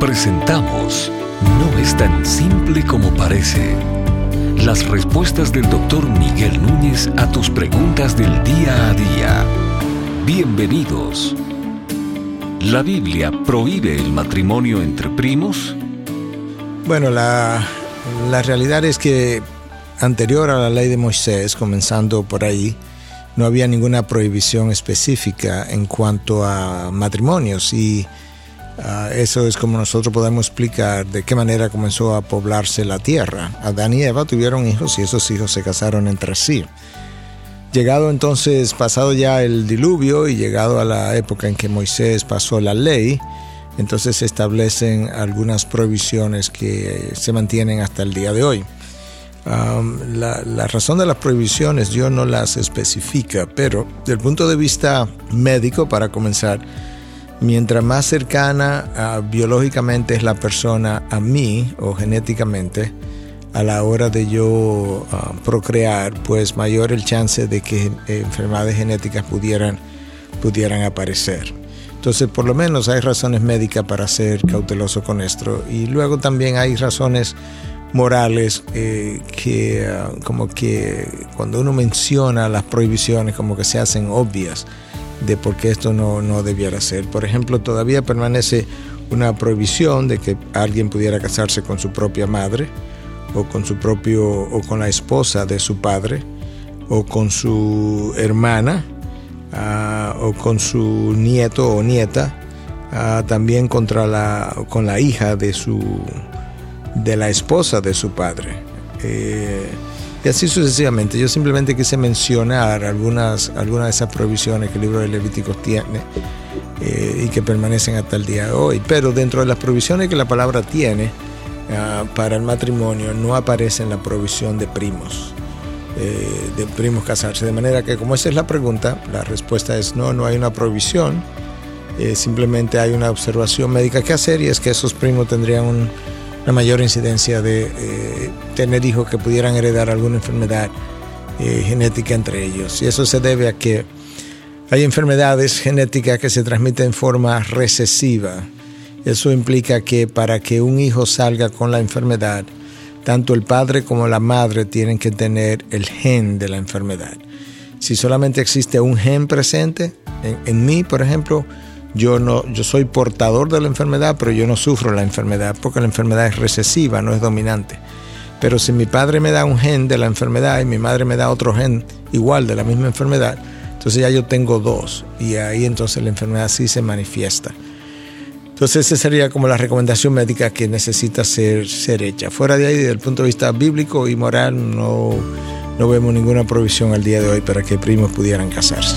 Presentamos No es tan simple como parece. Las respuestas del doctor Miguel Núñez a tus preguntas del día a día. Bienvenidos. ¿La Biblia prohíbe el matrimonio entre primos? Bueno, la, la realidad es que anterior a la ley de Moisés, comenzando por ahí, no había ninguna prohibición específica en cuanto a matrimonios y uh, eso es como nosotros podemos explicar de qué manera comenzó a poblarse la tierra. Adán y Eva tuvieron hijos y esos hijos se casaron entre sí. Llegado entonces, pasado ya el diluvio y llegado a la época en que Moisés pasó la ley, entonces se establecen algunas prohibiciones que se mantienen hasta el día de hoy la, razón de las prohibiciones Dios no las especifica, pero del punto de vista médico, para comenzar, mientras más cercana biológicamente es la persona a mí o genéticamente, a la hora de yo procrear, pues mayor el chance de que enfermedades genéticas pudieran, pudieran aparecer. Entonces, por lo menos hay razones médicas para ser cauteloso con esto. Y luego también hay razones morales eh, que ah, como que cuando uno menciona las prohibiciones como que se hacen obvias de por qué esto no, no debiera ser. Por ejemplo, todavía permanece una prohibición de que alguien pudiera casarse con su propia madre o con su propio o con la esposa de su padre o con su hermana uh, o con su nieto o nieta uh, también contra la con la hija de su de la esposa de su padre. Eh, y así sucesivamente. Yo simplemente quise mencionar algunas, algunas de esas prohibiciones que el libro de Levíticos tiene eh, y que permanecen hasta el día de hoy. Pero dentro de las prohibiciones que la palabra tiene ah, para el matrimonio no aparece en la provisión de primos. Eh, de primos casarse. De manera que como esa es la pregunta, la respuesta es no, no hay una prohibición. simplemente hay una observación médica que hacer y es que esos primos tendrían un, una mayor incidencia de eh, tener hijos que pudieran heredar alguna enfermedad eh, genética entre ellos. Y eso se debe a que hay enfermedades genéticas que se transmiten en forma recesiva. Eso implica que para que un hijo salga con la enfermedad, tanto el padre como la madre tienen que tener el gen de la enfermedad. Si solamente existe un gen presente, en, en mí, por ejemplo, yo no yo soy portador de la enfermedad, pero yo no sufro la enfermedad porque la enfermedad es recesiva, no es dominante. Pero si mi padre me da un gen de la enfermedad y mi madre me da otro gen igual de la misma enfermedad, entonces ya yo tengo dos y ahí entonces la enfermedad sí se manifiesta. Entonces esa sería como la recomendación médica que necesita ser, ser hecha. Fuera de ahí, desde el punto de vista bíblico y moral, no, no vemos ninguna provisión al día de hoy para que primos pudieran casarse.